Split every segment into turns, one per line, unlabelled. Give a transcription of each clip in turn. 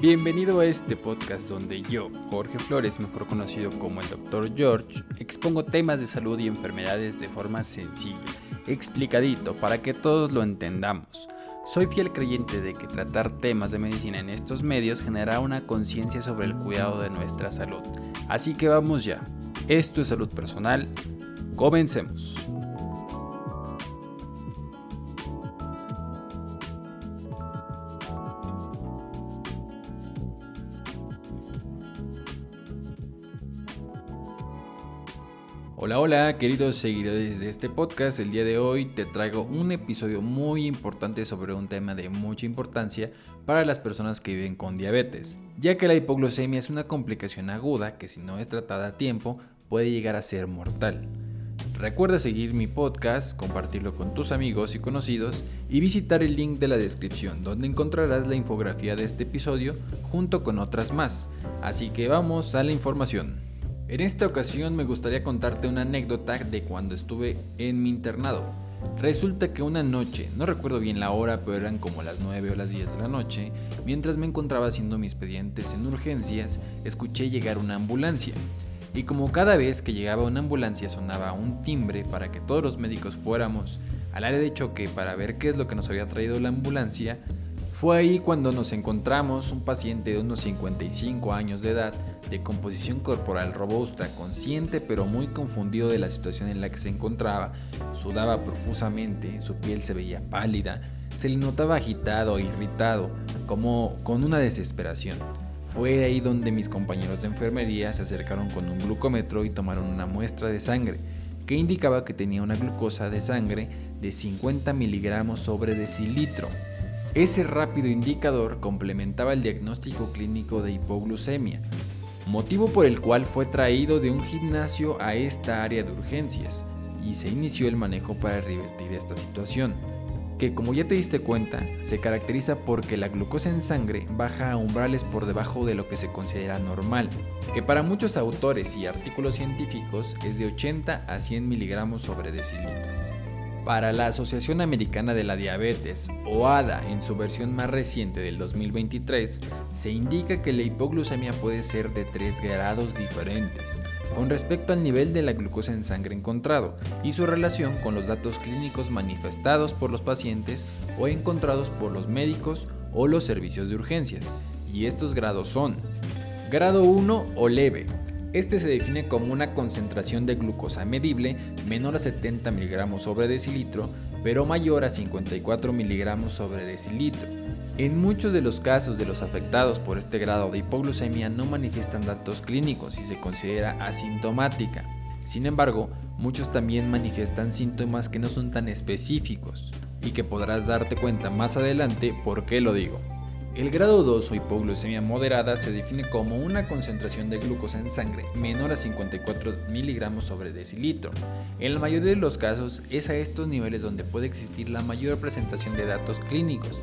Bienvenido a este podcast donde yo, Jorge Flores, mejor conocido como el Dr. George, expongo temas de salud y enfermedades de forma sencilla, explicadito, para que todos lo entendamos. Soy fiel creyente de que tratar temas de medicina en estos medios generará una conciencia sobre el cuidado de nuestra salud. Así que vamos ya. Esto es salud personal. Comencemos. Hola, hola, queridos seguidores de este podcast. El día de hoy te traigo un episodio muy importante sobre un tema de mucha importancia para las personas que viven con diabetes, ya que la hipoglucemia es una complicación aguda que si no es tratada a tiempo puede llegar a ser mortal. Recuerda seguir mi podcast, compartirlo con tus amigos y conocidos y visitar el link de la descripción donde encontrarás la infografía de este episodio junto con otras más. Así que vamos a la información. En esta ocasión me gustaría contarte una anécdota de cuando estuve en mi internado. Resulta que una noche, no recuerdo bien la hora, pero eran como las 9 o las 10 de la noche, mientras me encontraba haciendo mis expedientes en urgencias, escuché llegar una ambulancia. Y como cada vez que llegaba una ambulancia sonaba un timbre para que todos los médicos fuéramos al área de choque para ver qué es lo que nos había traído la ambulancia, fue ahí cuando nos encontramos un paciente de unos 55 años de edad, de composición corporal robusta, consciente pero muy confundido de la situación en la que se encontraba, sudaba profusamente, su piel se veía pálida, se le notaba agitado e irritado, como con una desesperación. Fue ahí donde mis compañeros de enfermería se acercaron con un glucómetro y tomaron una muestra de sangre, que indicaba que tenía una glucosa de sangre de 50 miligramos sobre decilitro. Ese rápido indicador complementaba el diagnóstico clínico de hipoglucemia, motivo por el cual fue traído de un gimnasio a esta área de urgencias y se inició el manejo para revertir esta situación, que como ya te diste cuenta, se caracteriza porque la glucosa en sangre baja a umbrales por debajo de lo que se considera normal, que para muchos autores y artículos científicos es de 80 a 100 miligramos sobre decilitro. Para la Asociación Americana de la Diabetes, o ADA, en su versión más reciente del 2023, se indica que la hipoglucemia puede ser de tres grados diferentes, con respecto al nivel de la glucosa en sangre encontrado y su relación con los datos clínicos manifestados por los pacientes o encontrados por los médicos o los servicios de urgencias. Y estos grados son grado 1 o leve, este se define como una concentración de glucosa medible menor a 70 mg sobre decilitro, pero mayor a 54 mg sobre decilitro. En muchos de los casos de los afectados por este grado de hipoglucemia no manifiestan datos clínicos y se considera asintomática. Sin embargo, muchos también manifiestan síntomas que no son tan específicos y que podrás darte cuenta más adelante por qué lo digo. El grado 2 o hipoglucemia moderada se define como una concentración de glucosa en sangre menor a 54 miligramos sobre decilitro. En la mayoría de los casos es a estos niveles donde puede existir la mayor presentación de datos clínicos,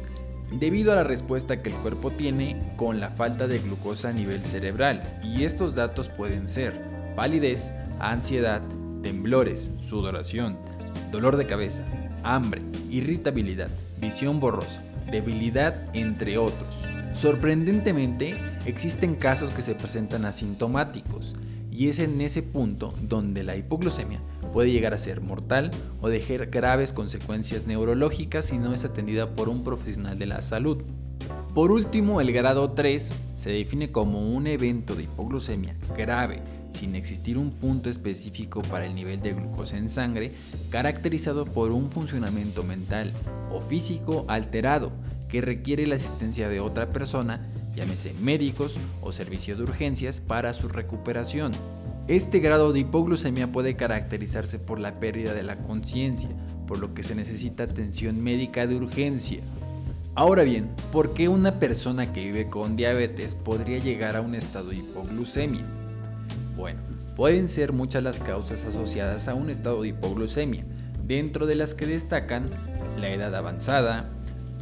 debido a la respuesta que el cuerpo tiene con la falta de glucosa a nivel cerebral, y estos datos pueden ser palidez, ansiedad, temblores, sudoración, dolor de cabeza, hambre, irritabilidad, visión borrosa, debilidad, entre otros. Sorprendentemente, existen casos que se presentan asintomáticos y es en ese punto donde la hipoglucemia puede llegar a ser mortal o dejar graves consecuencias neurológicas si no es atendida por un profesional de la salud. Por último, el grado 3 se define como un evento de hipoglucemia grave sin existir un punto específico para el nivel de glucosa en sangre, caracterizado por un funcionamiento mental físico alterado que requiere la asistencia de otra persona, llámese médicos o servicio de urgencias, para su recuperación. Este grado de hipoglucemia puede caracterizarse por la pérdida de la conciencia, por lo que se necesita atención médica de urgencia. Ahora bien, ¿por qué una persona que vive con diabetes podría llegar a un estado de hipoglucemia? Bueno, pueden ser muchas las causas asociadas a un estado de hipoglucemia, dentro de las que destacan la edad avanzada,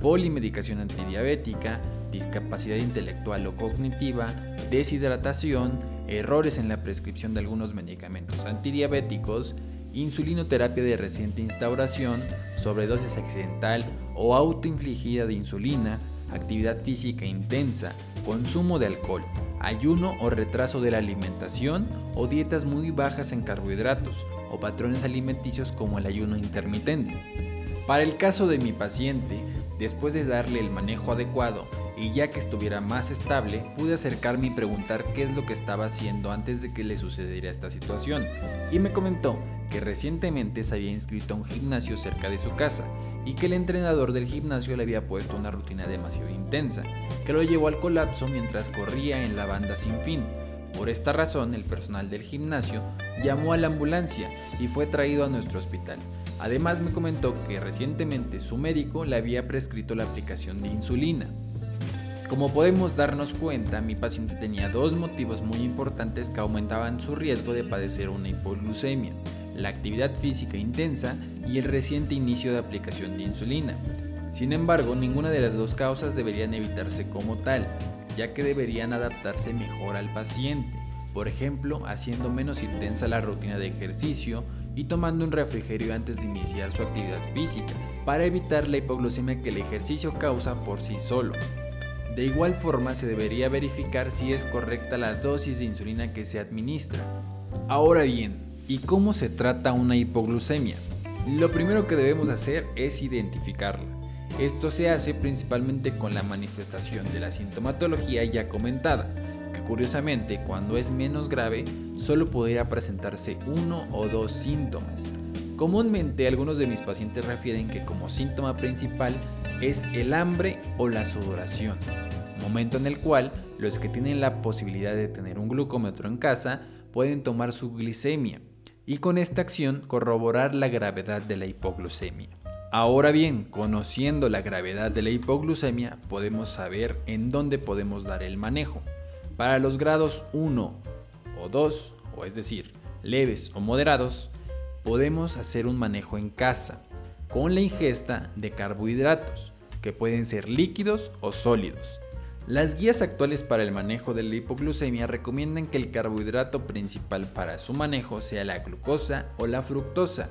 polimedicación antidiabética, discapacidad intelectual o cognitiva, deshidratación, errores en la prescripción de algunos medicamentos antidiabéticos, insulinoterapia de reciente instauración, sobredosis accidental o autoinfligida de insulina, actividad física intensa, consumo de alcohol, ayuno o retraso de la alimentación o dietas muy bajas en carbohidratos o patrones alimenticios como el ayuno intermitente. Para el caso de mi paciente, después de darle el manejo adecuado y ya que estuviera más estable, pude acercarme y preguntar qué es lo que estaba haciendo antes de que le sucediera esta situación. Y me comentó que recientemente se había inscrito a un gimnasio cerca de su casa y que el entrenador del gimnasio le había puesto una rutina demasiado intensa, que lo llevó al colapso mientras corría en la banda sin fin. Por esta razón, el personal del gimnasio llamó a la ambulancia y fue traído a nuestro hospital. Además me comentó que recientemente su médico le había prescrito la aplicación de insulina. Como podemos darnos cuenta, mi paciente tenía dos motivos muy importantes que aumentaban su riesgo de padecer una hipoglucemia, la actividad física intensa y el reciente inicio de aplicación de insulina. Sin embargo, ninguna de las dos causas deberían evitarse como tal, ya que deberían adaptarse mejor al paciente, por ejemplo, haciendo menos intensa la rutina de ejercicio y tomando un refrigerio antes de iniciar su actividad física, para evitar la hipoglucemia que el ejercicio causa por sí solo. De igual forma se debería verificar si es correcta la dosis de insulina que se administra. Ahora bien, ¿y cómo se trata una hipoglucemia? Lo primero que debemos hacer es identificarla. Esto se hace principalmente con la manifestación de la sintomatología ya comentada, que curiosamente cuando es menos grave solo podría presentarse uno o dos síntomas. Comúnmente algunos de mis pacientes refieren que como síntoma principal es el hambre o la sudoración momento en el cual los que tienen la posibilidad de tener un glucómetro en casa pueden tomar su glicemia y con esta acción corroborar la gravedad de la hipoglucemia. Ahora bien, conociendo la gravedad de la hipoglucemia, podemos saber en dónde podemos dar el manejo. Para los grados 1 o 2, o es decir, leves o moderados, podemos hacer un manejo en casa con la ingesta de carbohidratos, que pueden ser líquidos o sólidos, las guías actuales para el manejo de la hipoglucemia recomiendan que el carbohidrato principal para su manejo sea la glucosa o la fructosa.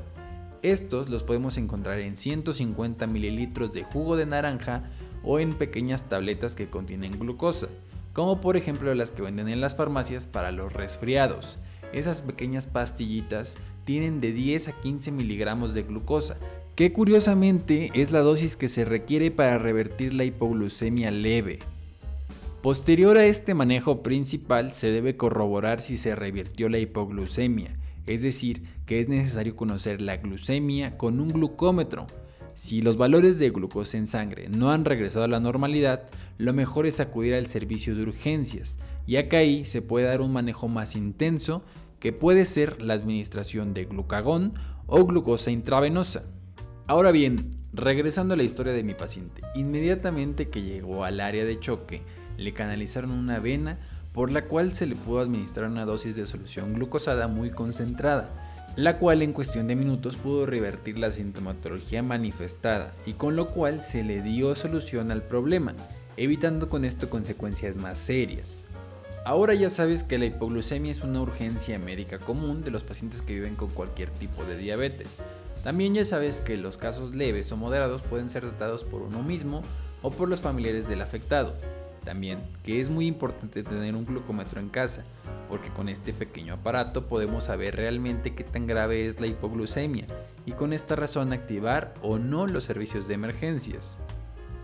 Estos los podemos encontrar en 150 mililitros de jugo de naranja o en pequeñas tabletas que contienen glucosa, como por ejemplo las que venden en las farmacias para los resfriados. Esas pequeñas pastillitas tienen de 10 a 15 miligramos de glucosa, que curiosamente es la dosis que se requiere para revertir la hipoglucemia leve. Posterior a este manejo principal se debe corroborar si se revirtió la hipoglucemia, es decir, que es necesario conocer la glucemia con un glucómetro. Si los valores de glucosa en sangre no han regresado a la normalidad, lo mejor es acudir al servicio de urgencias, ya que ahí se puede dar un manejo más intenso que puede ser la administración de glucagón o glucosa intravenosa. Ahora bien, regresando a la historia de mi paciente, inmediatamente que llegó al área de choque, le canalizaron una vena por la cual se le pudo administrar una dosis de solución glucosada muy concentrada, la cual en cuestión de minutos pudo revertir la sintomatología manifestada y con lo cual se le dio solución al problema, evitando con esto consecuencias más serias. Ahora ya sabes que la hipoglucemia es una urgencia médica común de los pacientes que viven con cualquier tipo de diabetes. También ya sabes que los casos leves o moderados pueden ser tratados por uno mismo o por los familiares del afectado. También que es muy importante tener un glucómetro en casa, porque con este pequeño aparato podemos saber realmente qué tan grave es la hipoglucemia y con esta razón activar o no los servicios de emergencias.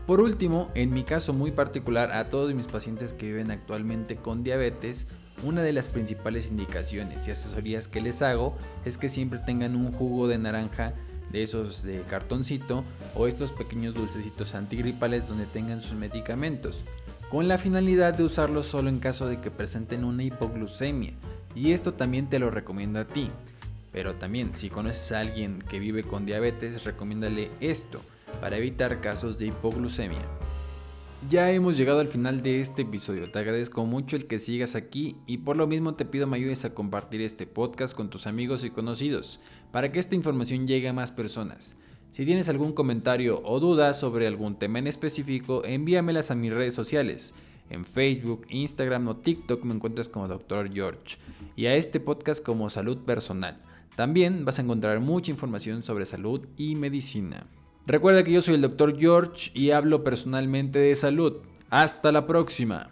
Por último, en mi caso muy particular, a todos mis pacientes que viven actualmente con diabetes, una de las principales indicaciones y asesorías que les hago es que siempre tengan un jugo de naranja de esos de cartoncito o estos pequeños dulcecitos antigripales donde tengan sus medicamentos con la finalidad de usarlo solo en caso de que presenten una hipoglucemia. Y esto también te lo recomiendo a ti. Pero también, si conoces a alguien que vive con diabetes, recomiéndale esto para evitar casos de hipoglucemia. Ya hemos llegado al final de este episodio. Te agradezco mucho el que sigas aquí y por lo mismo te pido me ayudes a compartir este podcast con tus amigos y conocidos para que esta información llegue a más personas. Si tienes algún comentario o duda sobre algún tema en específico, envíamelas a mis redes sociales. En Facebook, Instagram o TikTok me encuentras como Dr. George y a este podcast como Salud Personal. También vas a encontrar mucha información sobre salud y medicina. Recuerda que yo soy el Dr. George y hablo personalmente de salud. Hasta la próxima.